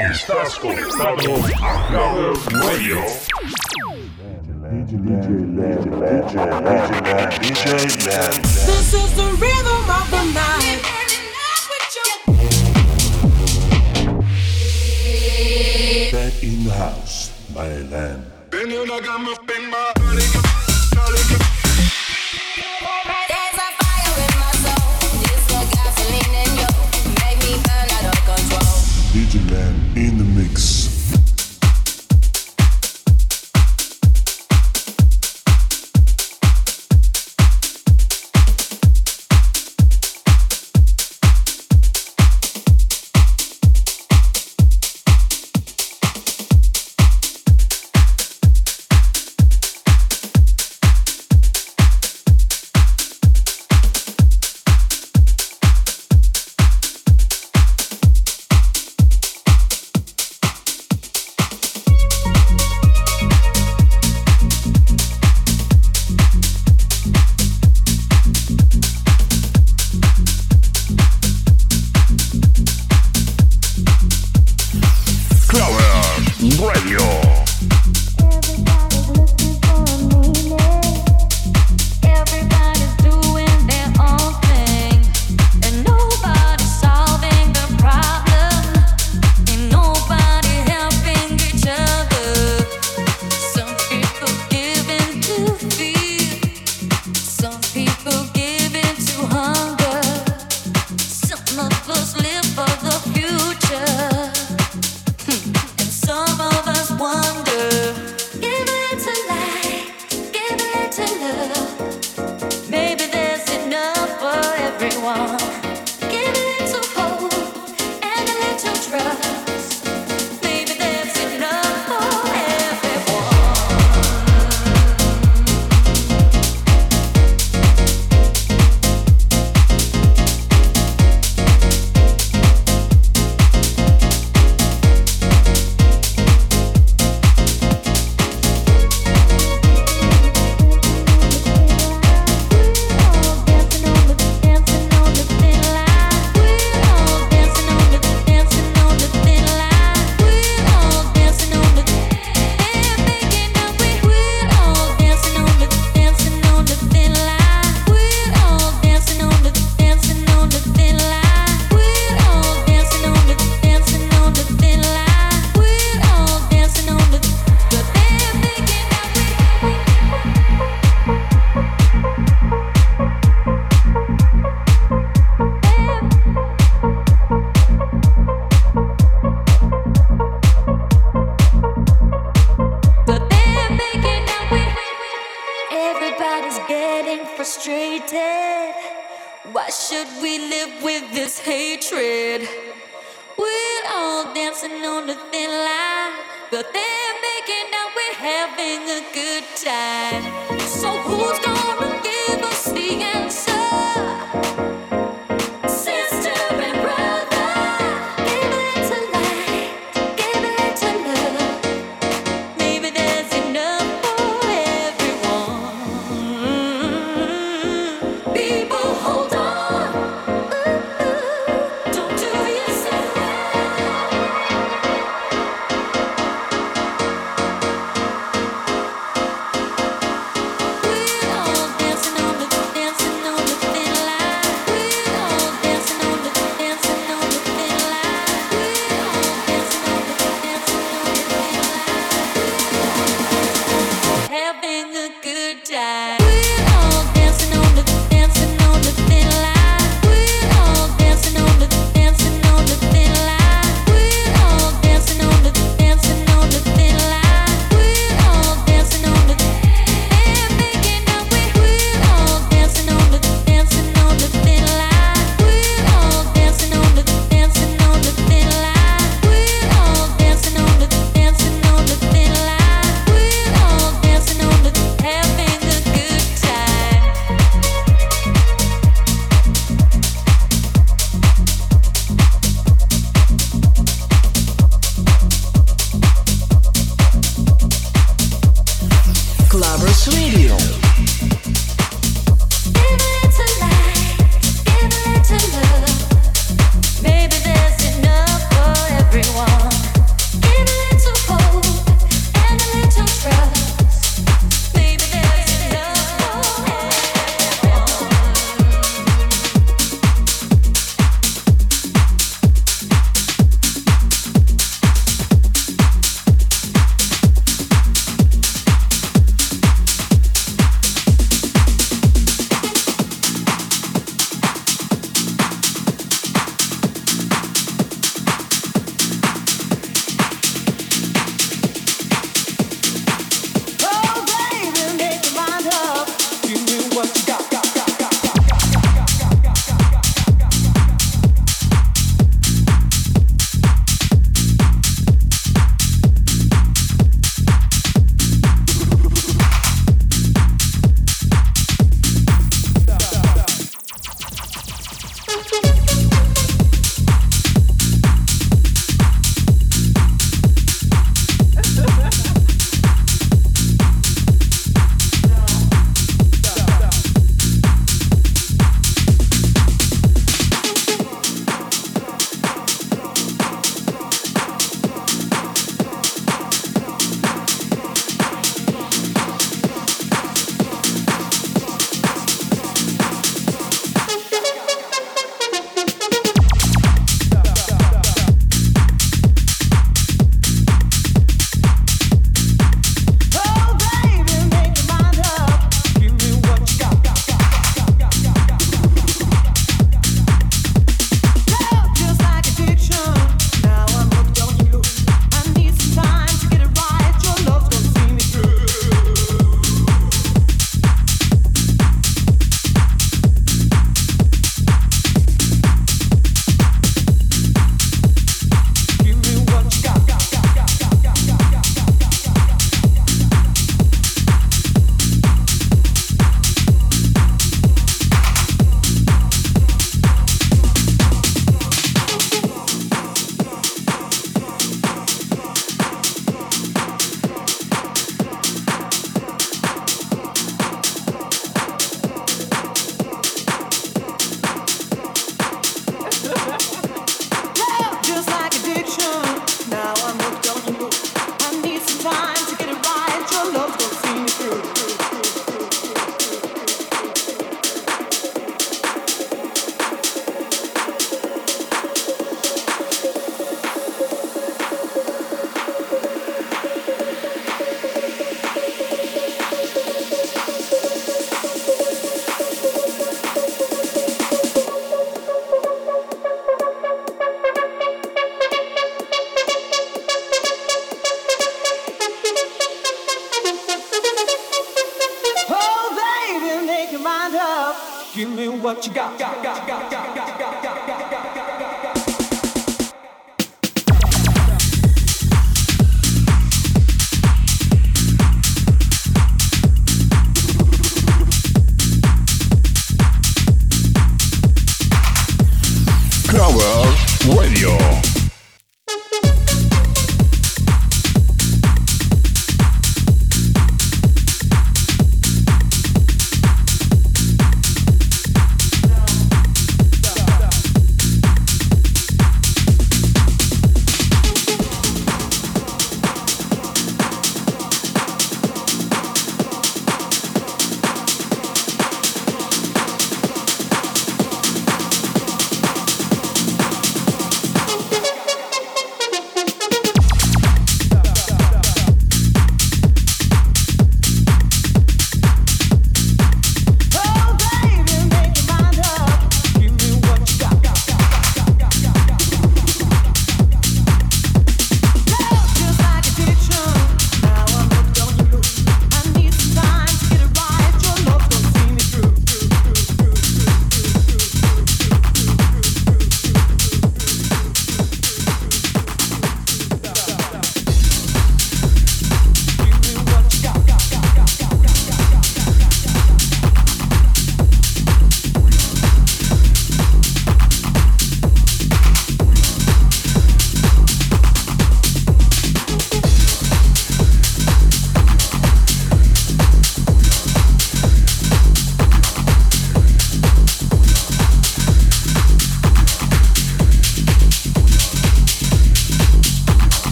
Estás conectado a Radio. This is the rhythm of the night. Back in the house, my lamb. Been in a fire in my Digiland.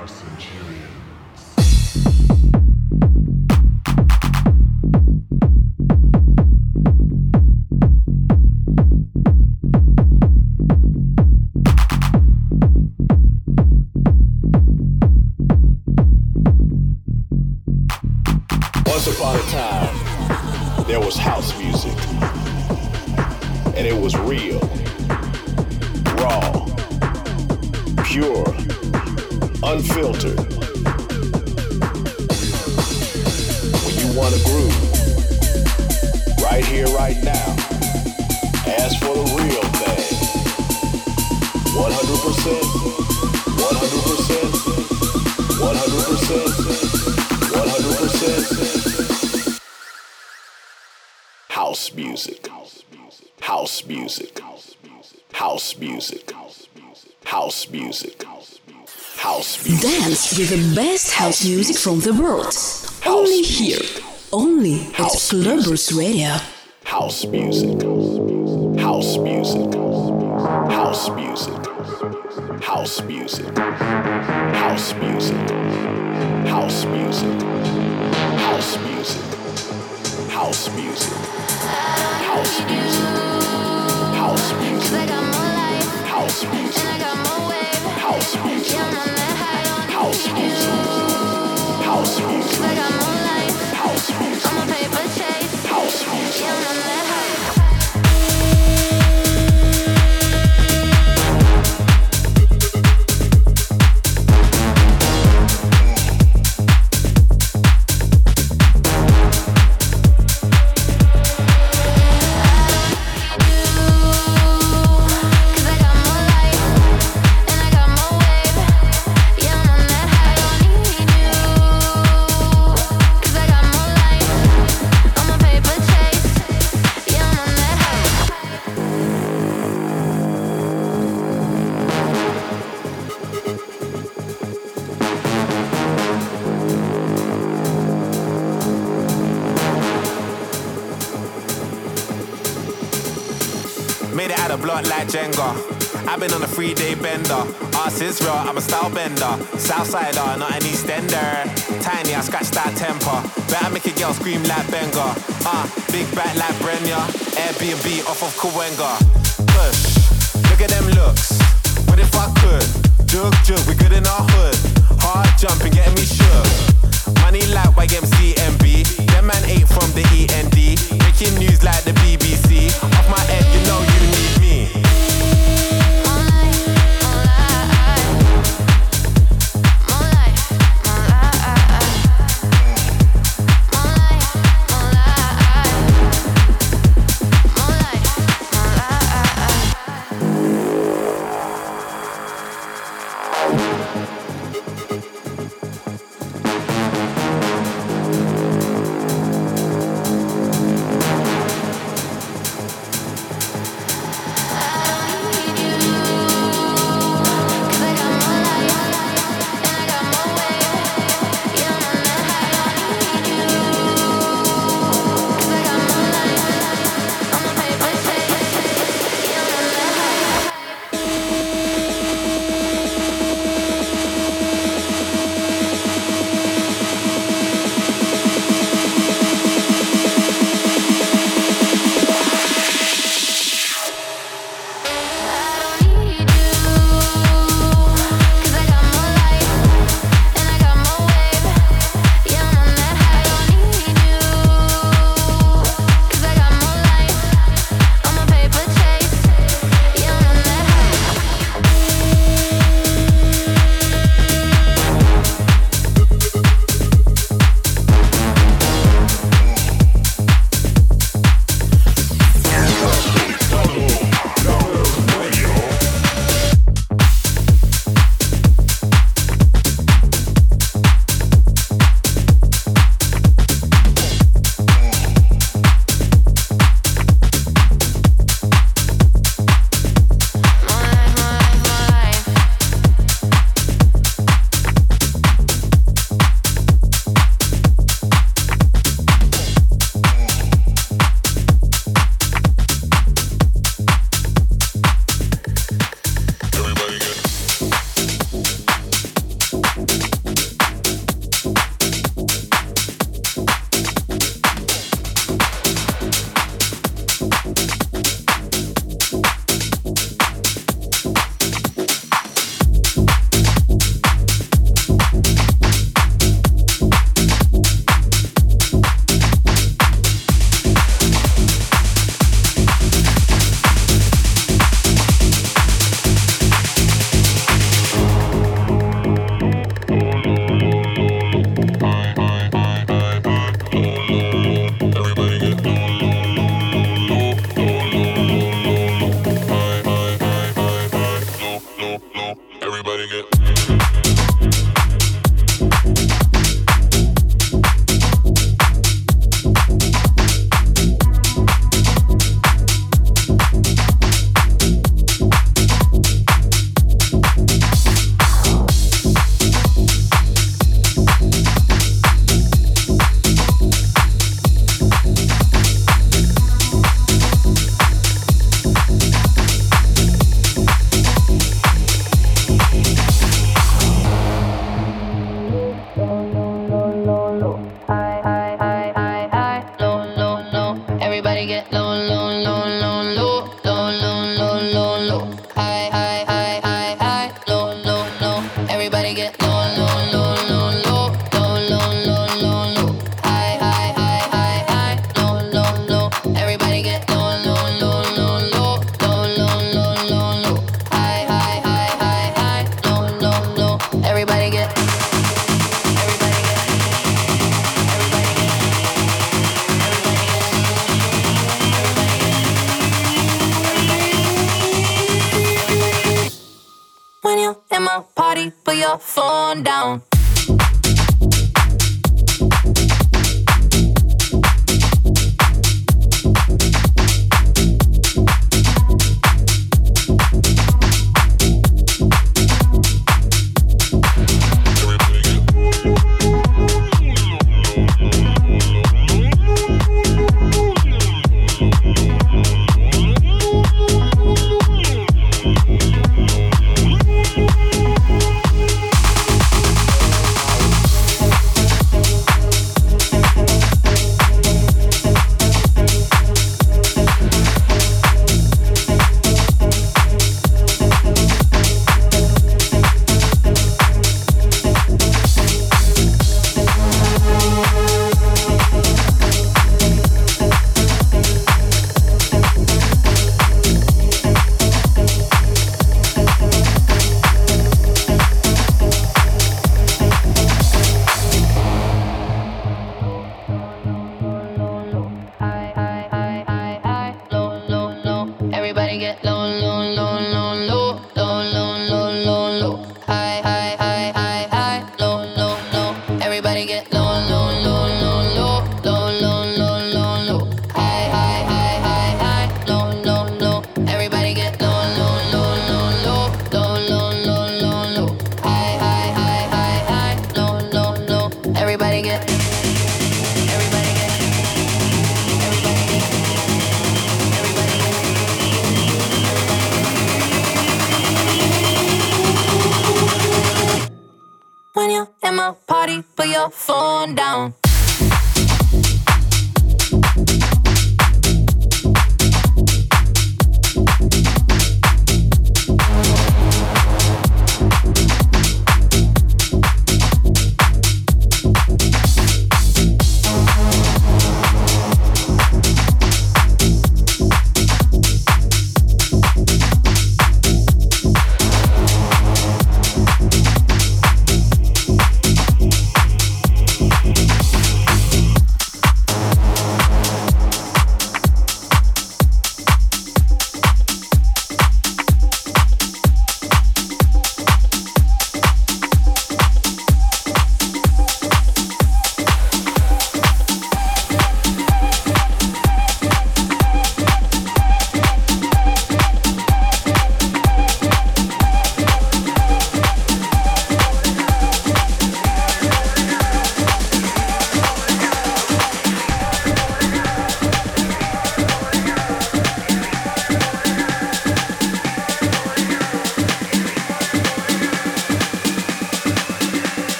Once upon a time, there was house filter. Music from the world. Only here. Only at Clubbers Radio. House music. House music. House music. House music. House music. House music. House music. House music. House music. House music. House music. House music. House Ass is real, I'm a style bender. Southsider, not an Eastender. Tiny, I scratch that temper. Better make a girl scream like Benga. Ah, uh, big back like Brenya. Airbnb off of Kawenga. Push, look at them looks. What if I could? Jug, jug, we good in our hood. Hard jumping, getting me shook. Money like YMCMB. Them man ate from the END. Making news like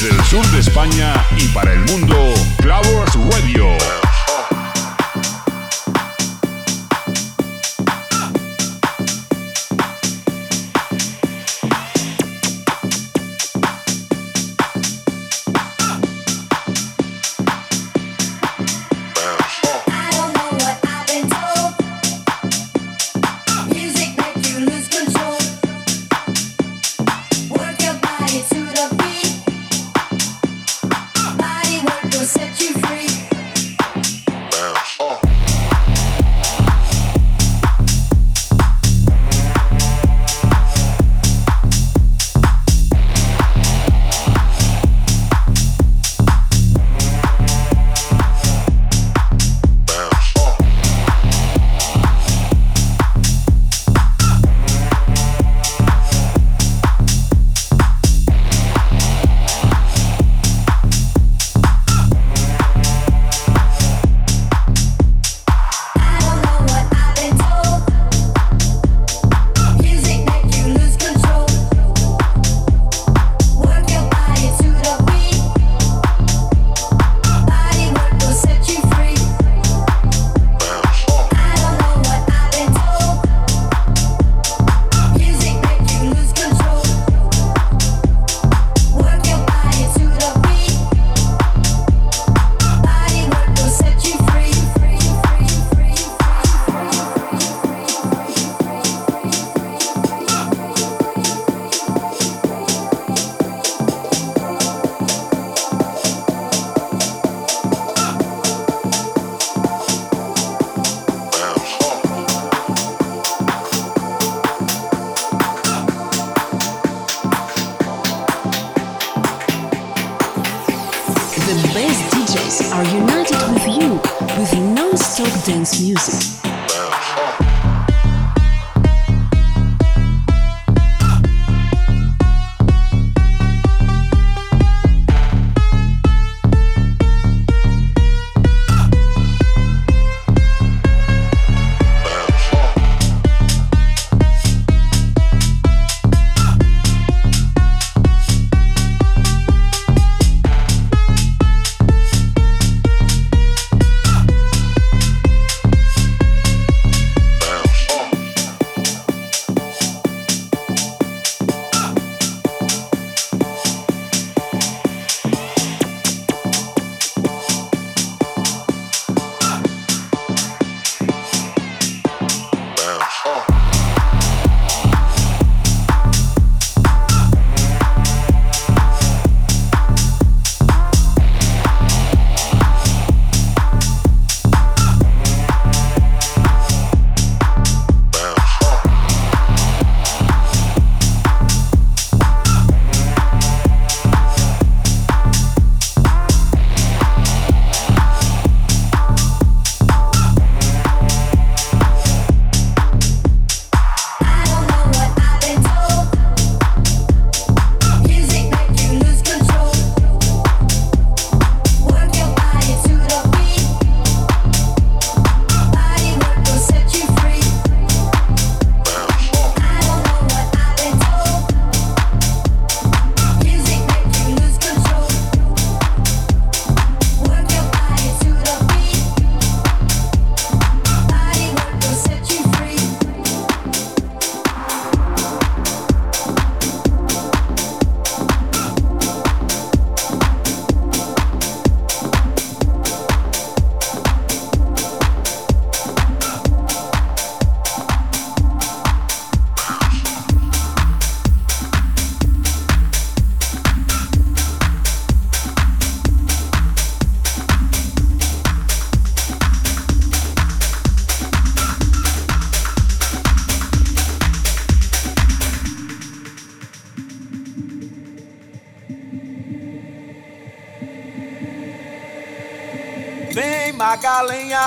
Desde el sur de España y para el mundo, Clavos Radio.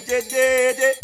ででで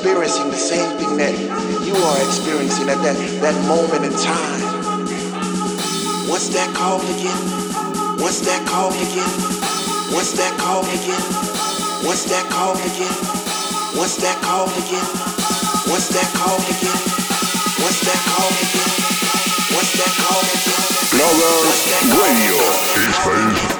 Experiencing the same thing that you are experiencing at that, that moment in time. What's that called again? What's that called again? What's that called again? What's that called again? What's that called again? What's that called again? What's that called again? What's that called again? Clubbers Radio. Esta es tu radio.